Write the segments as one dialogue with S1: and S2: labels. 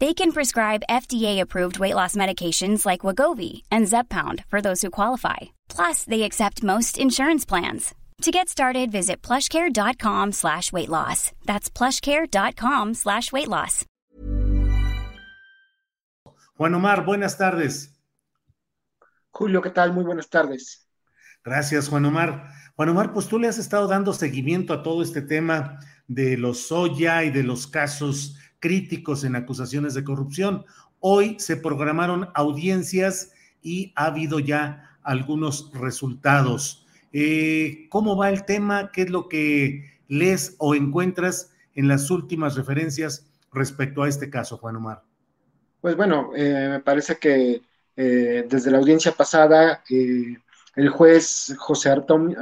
S1: They can prescribe FDA-approved weight loss medications like Wagovi and Zepbound for those who qualify. Plus, they accept most insurance plans. To get started, visit plushcare.com slash weight loss. That's plushcare.com slash weight loss.
S2: Juan Omar, buenas tardes.
S3: Julio, ¿qué tal? Muy buenas tardes.
S2: Gracias, Juan Omar. Juan Omar, pues tú le has estado dando seguimiento a todo este tema de los Soya y de los casos críticos en acusaciones de corrupción. Hoy se programaron audiencias y ha habido ya algunos resultados. Eh, ¿Cómo va el tema? ¿Qué es lo que lees o encuentras en las últimas referencias respecto a este caso, Juan Omar?
S3: Pues bueno, eh, me parece que eh, desde la audiencia pasada, el juez José,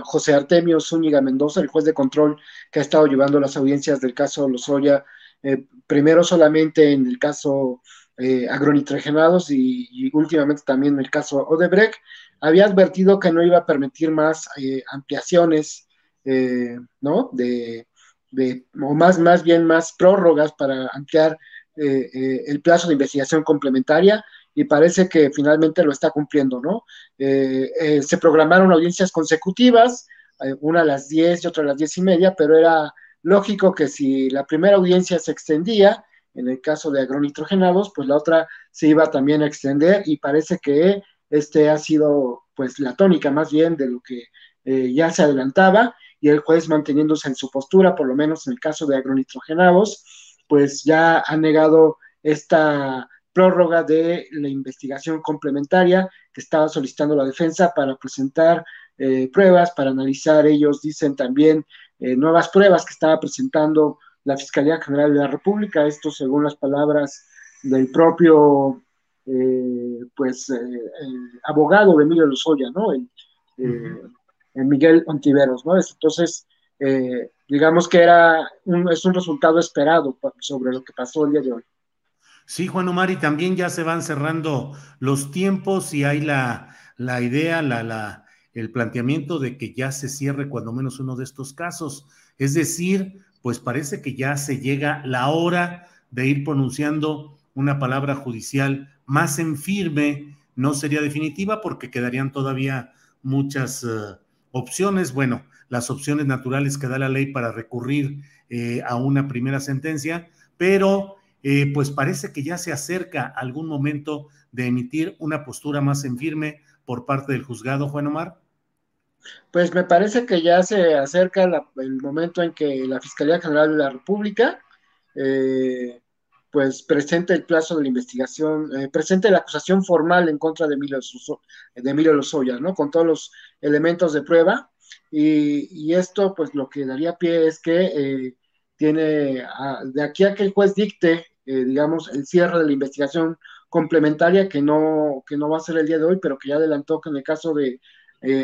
S3: José, Artemio Zúñiga Mendoza, el juez de control que ha estado llevando las audiencias del caso Lozoya, primero solamente en el caso agronitrogenados y, y, últimamente también en el caso Odebrecht, había advertido que no iba a permitir más eh, ampliaciones, eh, ¿no? De, o más, más bien más prórrogas para ampliar eh, el plazo de investigación complementaria y parece que finalmente lo está cumpliendo, ¿no? se programaron audiencias consecutivas, una a las 10 y otra a las 10 y media, pero era lógico que si la primera audiencia se extendía, en el caso de agronitrogenados, pues la otra se iba también a extender y parece que este ha sido pues la tónica más bien de lo que eh, ya se adelantaba y el juez manteniéndose en su postura, por lo menos en el caso de agronitrogenados, pues ya ha negado esta prórroga de la investigación complementaria que estaba solicitando la defensa para presentar eh, pruebas, para analizar, ellos dicen también eh, nuevas pruebas que estaba presentando la Fiscalía General de la República, esto según las palabras del propio eh, pues, eh, abogado de Emilio Lozoya, ¿no? El, Miguel Ontiveros, ¿no? Entonces, digamos que era un, es un resultado esperado sobre lo que pasó el día de hoy.
S2: Sí, Juan Omar, y también ya se van cerrando los tiempos y hay la, la idea, la, la, el planteamiento de que ya se cierre cuando menos uno de estos casos. Es decir, pues parece que ya se llega la hora de ir pronunciando una palabra judicial más en firme, no sería definitiva porque quedarían todavía muchas eh, opciones. Bueno, las opciones naturales que da la ley para recurrir eh, a una primera sentencia, pero eh, pues parece que ya se acerca algún momento de emitir una postura más en firme por parte del juzgado, Juan Omar.
S3: Pues me parece que ya se acerca el momento en que la Fiscalía General de la República pues presente el plazo de la investigación, eh, presente la acusación formal en contra de Emilio, de Emilio Lozoya, ¿no? Con todos los elementos de prueba. Y, esto, pues lo que daría pie es que eh, tiene, de aquí a que el juez dicte, eh, digamos, el cierre de la investigación complementaria, que no, que no va a ser el día de hoy, pero que ya adelantó que en el caso de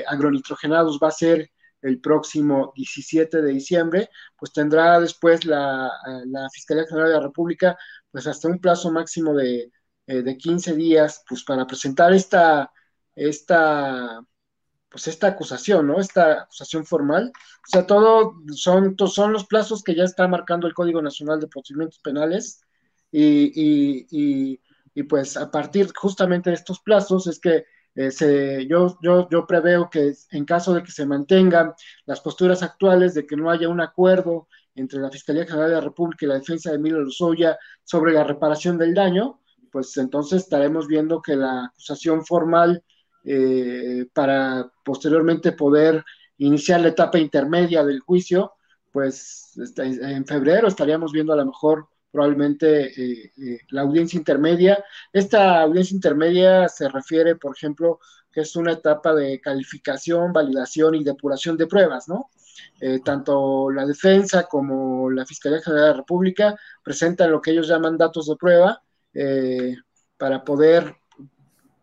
S3: agronitrogenados va a ser el próximo 17 de diciembre, pues tendrá después la, la Fiscalía General de la República pues hasta un plazo máximo de, eh, de 15 días, pues para presentar esta, esta, pues esta acusación, ¿no? Esta acusación formal. O sea, todo son, son los plazos que ya está marcando el Código Nacional de Procedimientos Penales y, y, pues a partir justamente de estos plazos es que eh, se, yo, yo, yo preveo que en caso de que se mantengan las posturas actuales, de que no haya un acuerdo entre la Fiscalía General de la República y la defensa de Emilio Lozoya sobre la reparación del daño, pues entonces estaremos viendo que la acusación formal para posteriormente poder iniciar la etapa intermedia del juicio, pues este, en febrero estaríamos viendo a lo mejor probablemente eh, eh, la audiencia intermedia. Esta audiencia intermedia se refiere, por ejemplo, que es una etapa de calificación, validación y depuración de pruebas, ¿no? Eh, tanto la defensa como la Fiscalía General de la República presentan lo que ellos llaman datos de prueba para poder,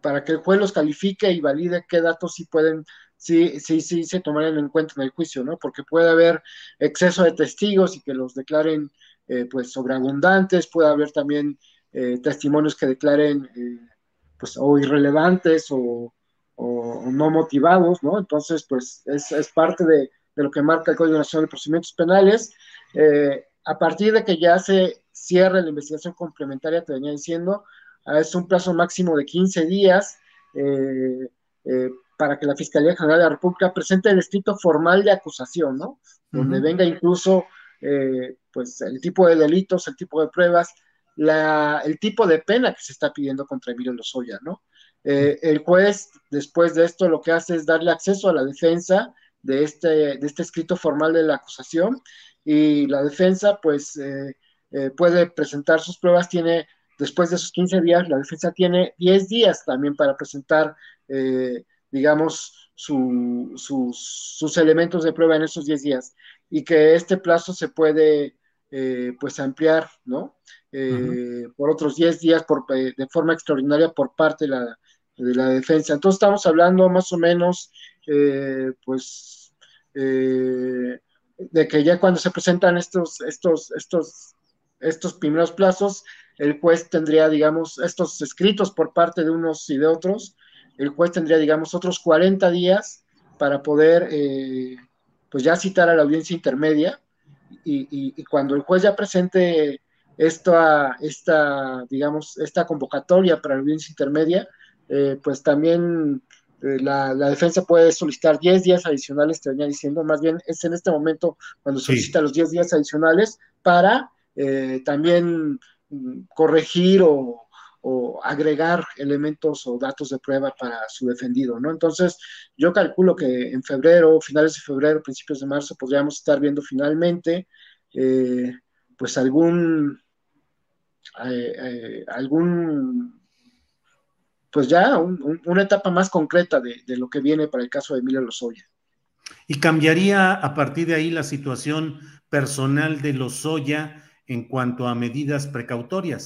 S3: para que el juez los califique y valide qué datos sí pueden sí, sí, sí se tomarían en cuenta en el juicio, ¿no? Porque puede haber exceso de testigos y que los declaren eh, pues sobreabundantes, puede haber también eh, testimonios que declaren eh, pues o irrelevantes o, no motivados, ¿no? Entonces, pues es, es parte de, de, lo que marca el Código Nacional de Procedimientos Penales. a partir de que ya se cierre la investigación complementaria, te venía diciendo, es un plazo máximo de 15 días para que la Fiscalía General de la República presente el escrito formal de acusación, ¿no? Donde venga incluso, eh, pues, el tipo de delitos, el tipo de pruebas, la, el tipo de pena que se está pidiendo contra Emilio Lozoya, ¿no? Eh, el juez, después de esto, lo que hace es darle acceso a la defensa de este, de este escrito formal de la acusación y la defensa, pues, eh, puede presentar sus pruebas, tiene, después de esos 15 días, la defensa tiene 10 días también para presentar digamos, sus, elementos de prueba en esos 10 días y que este plazo se puede eh, pues ampliar, ¿no? Eh, por otros 10 días por, eh, de forma extraordinaria por parte de la, de la defensa. Entonces estamos hablando más o menos, pues, de que ya cuando se presentan estos, estos, estos, estos primeros plazos, el juez tendría, digamos, estos escritos por parte de unos y de otros, el juez tendría, digamos, otros 40 días para poder, pues ya citar a la audiencia intermedia y, cuando el juez ya presente esta, esta, digamos, esta convocatoria para la audiencia intermedia, eh, pues también eh, la, defensa puede solicitar 10 días adicionales, te venía diciendo, más bien es en este momento cuando solicita los 10 días adicionales para también mm, corregir o, o agregar elementos o datos de prueba para su defendido, ¿no? Entonces, yo calculo que en febrero, finales de febrero, principios de marzo, podríamos estar viendo finalmente, eh, pues algún, eh, eh, algún, pues ya una etapa más concreta de, de, lo que viene para el caso de Emilio Lozoya.
S2: ¿Y cambiaría a partir de ahí la situación personal de Lozoya en cuanto a medidas precautorias?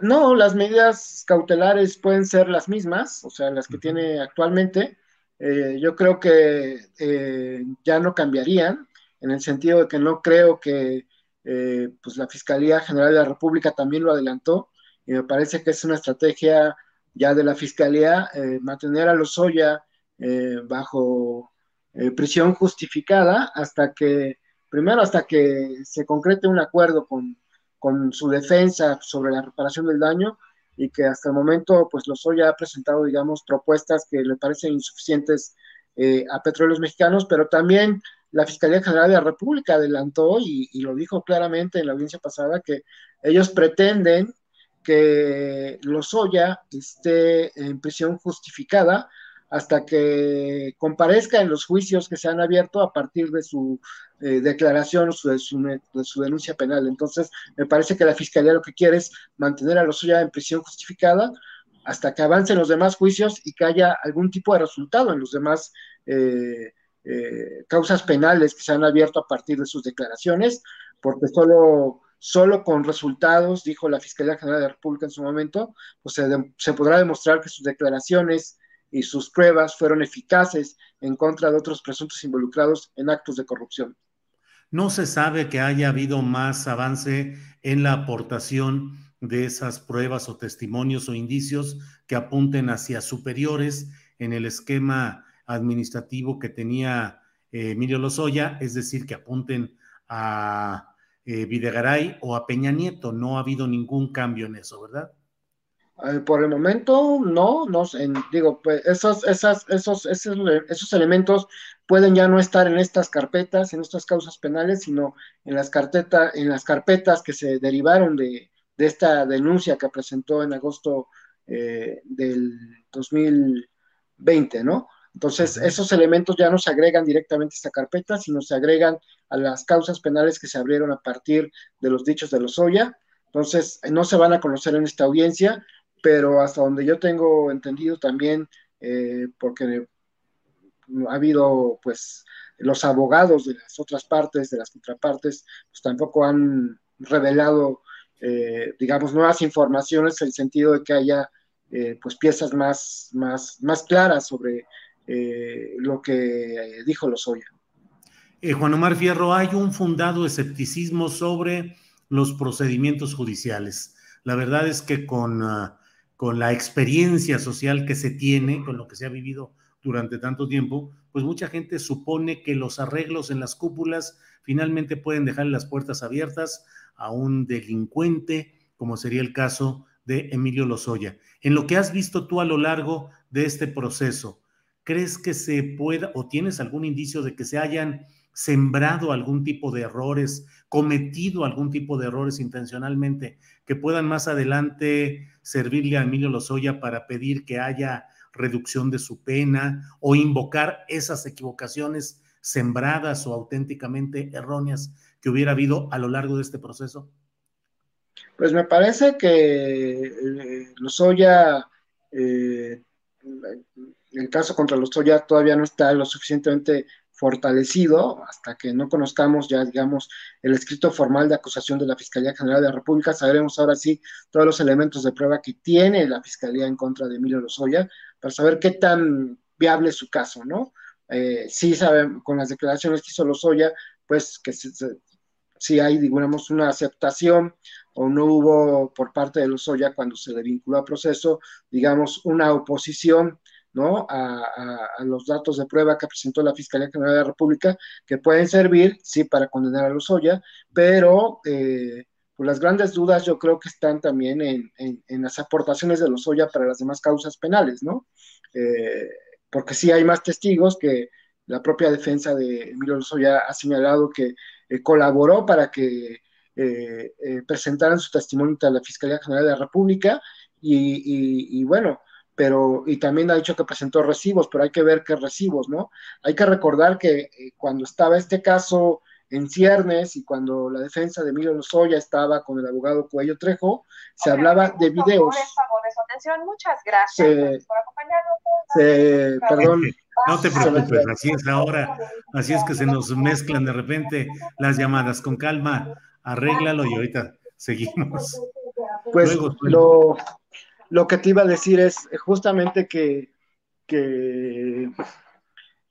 S3: No, las medidas cautelares pueden ser las mismas, o sea, las que tiene actualmente. Eh, yo creo que eh, ya no cambiarían, en el sentido de que no creo que eh, pues la Fiscalía General de la República también lo adelantó, y me parece que es una estrategia ya de la Fiscalía mantener a los Lozoya bajo prisión justificada hasta que, primero hasta que se concrete un acuerdo con con su defensa sobre la reparación del daño y que hasta el momento pues Lozoya ha presentado digamos propuestas que le parecen insuficientes eh, a petróleos mexicanos, pero también la Fiscalía General de la República adelantó y, lo dijo claramente en la audiencia pasada que ellos pretenden que Lozoya esté en prisión justificada hasta que comparezca en los juicios que se han abierto a partir de su eh, declaración o de, su, denuncia penal. Entonces, me parece que la Fiscalía lo que quiere es mantener a Lozoya en prisión justificada hasta que avancen los demás juicios y que haya algún tipo de resultado en los demás eh, eh, causas penales que se han abierto a partir de sus declaraciones, porque solo, solo con resultados, dijo la Fiscalía General de la República en su momento, pues se, podrá demostrar que sus declaraciones y sus pruebas fueron eficaces en contra de otros presuntos involucrados en actos de corrupción.
S2: No se sabe que haya habido más avance en la aportación de esas pruebas o testimonios o indicios que apunten hacia superiores en el esquema administrativo que tenía eh, Emilio Lozoya, es decir, que apunten a eh, Videgaray o a Peña Nieto. No ha habido ningún cambio en eso, ¿verdad?
S3: Eh, por el momento, no, no digo, pues esos, esas, esos, esos, esos, elementos pueden ya no estar en estas carpetas, en estas causas penales, sino en las, carpetas, en las carpetas que se derivaron de, de esta denuncia que presentó en agosto del 2020, ¿no? Entonces, esos elementos ya no se agregan directamente a esta carpeta, sino se agregan a las causas penales que se abrieron a partir de los dichos de Lozoya. Entonces, no se van a conocer en esta audiencia, pero hasta donde yo tengo entendido también, eh, porque ha habido, pues, los abogados de las otras partes, de las contrapartes, pues tampoco han revelado, eh, digamos, nuevas informaciones en el sentido de que haya, eh, pues, piezas más, más, más claras sobre lo que dijo Lozoya.
S2: Juan Omar Fierro, hay un fundado escepticismo sobre los procedimientos judiciales. La verdad es que con, ah, con la experiencia social que se tiene, con lo que se ha vivido durante tanto tiempo, pues mucha gente supone que los arreglos en las cúpulas finalmente pueden dejar las puertas abiertas a un delincuente, como sería el caso de Emilio Lozoya. En lo que has visto tú a lo largo de este proceso, ¿Crees que se pueda o tienes algún indicio de que se hayan sembrado algún tipo de errores, cometido algún tipo de errores intencionalmente, que puedan más adelante servirle a Emilio Lozoya para pedir que haya reducción de su pena o invocar esas equivocaciones sembradas o auténticamente erróneas que hubiera habido a lo largo de este proceso?
S3: Pues me parece que eh, Lozoya eh, el caso contra los Toya todavía no está lo suficientemente fortalecido hasta que no conozcamos ya, digamos, el escrito formal de acusación de la Fiscalía General de la República, sabremos ahora sí todos los elementos de prueba que tiene la Fiscalía en contra de Emilio Lozoya para saber qué tan viable es su caso, ¿no? Eh, sí sabemos, con las declaraciones que hizo Lozoya, pues que si hay, digamos, una aceptación o no hubo por parte de Lozoya cuando se le vinculó al proceso, digamos, una oposición ¿no? A, los datos de prueba que presentó la Fiscalía General de la República, que pueden servir, sí, para condenar a Lozoya, pero eh, pues las grandes dudas yo creo que están también en, las aportaciones de Lozoya para las demás causas penales, ¿no? Eh, porque sí hay más testigos que la propia defensa de Emilio Lozoya ha señalado que eh, colaboró para que presentaran su testimonio ante la Fiscalía General de la República y bueno, pero y también ha dicho que presentó recibos, pero hay que ver qué recibos, ¿no? Hay que recordar que eh, cuando estaba este caso en ciernes y cuando la defensa de Emilio Lozoya estaba con el abogado Cuello Trejo, se hablaba de videos.
S4: Muchas gracias por
S3: acompañarnos. perdón.
S2: No te preocupes, así es ahora, así es que se nos mezclan de repente las llamadas. Con calma, arréglalo y ahorita seguimos.
S3: Pues lo, lo que te iba a decir es justamente que,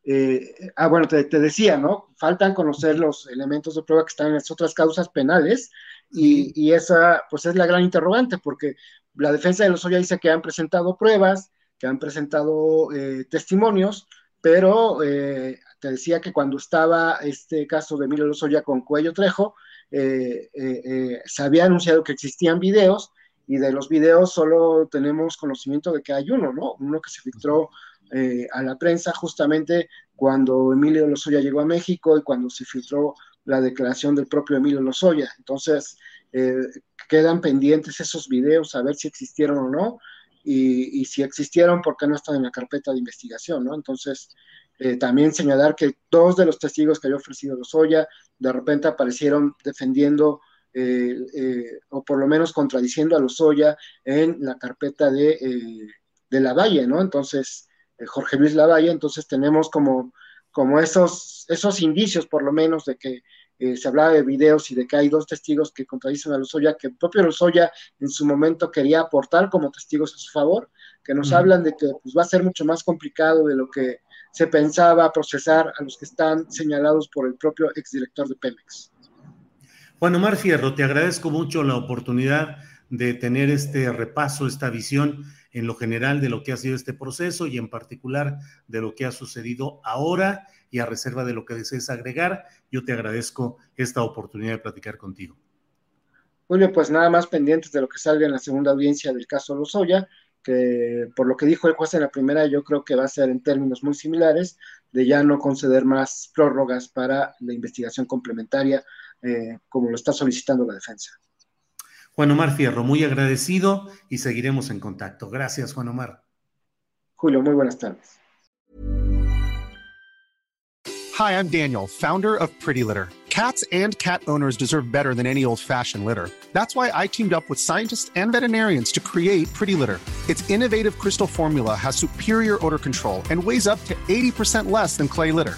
S3: eh, ah, bueno, te, decía, ¿no? Faltan conocer los elementos de prueba que están en las otras causas penales y, esa, pues es la gran interrogante, porque la defensa de los Lozoya dice que han presentado pruebas, que han presentado eh, testimonios, pero eh, te decía que cuando estaba este caso de Emilio Lozoya con Cuello Trejo, se había anunciado que existían videos y de los videos solo tenemos conocimiento de que hay uno, ¿no? Uno que se filtró eh, a la prensa justamente cuando Emilio Lozoya llegó a México y cuando se filtró la declaración del propio Emilio Lozoya. Entonces, eh, quedan pendientes esos videos a ver si existieron o no. y, si existieron, ¿por qué no están en la carpeta de investigación? ¿no? Entonces, eh, también señalar que dos de los testigos que había ofrecido Lozoya de repente aparecieron defendiendo eh, eh, o por lo menos contradiciendo a Lozoya en la carpeta de, de Lavalle, ¿no? Entonces, Jorge Luis Lavalle, entonces tenemos como, como esos, esos indicios por lo menos de que eh, se hablaba de videos y de que hay dos testigos que contradicen a Lozoya, que el propio Lozoya en su momento quería aportar como testigos a su favor, que nos hablan de que pues, va a ser mucho más complicado de lo que se pensaba procesar a los que están señalados por el propio exdirector de Pemex.
S2: Juan Omar Fierro, te agradezco mucho la oportunidad de tener este repaso, esta visión en lo general de lo que ha sido este proceso y en particular de lo que ha sucedido ahora y a reserva de lo que desees agregar, yo te agradezco esta oportunidad de platicar contigo.
S3: Julio, pues nada más pendientes de lo que salga en la segunda audiencia del caso Lozoya, que por lo que dijo el juez en la primera, yo creo que va a ser en términos muy similares, de ya no conceder más prórrogas para la investigación complementaria, eh, como lo está solicitando la defensa.
S2: Juan Omar Fierro, muy agradecido y seguiremos en contacto. Gracias, Juan Omar.
S3: Julio, muy buenas tardes.
S5: Hi, I'm Daniel, founder of Pretty Litter. Cats and cat owners deserve better than any old-fashioned litter. That's why I teamed up with scientists and veterinarians to create Pretty Litter. Its innovative crystal formula has superior odor control and weighs up to 80% less than clay litter.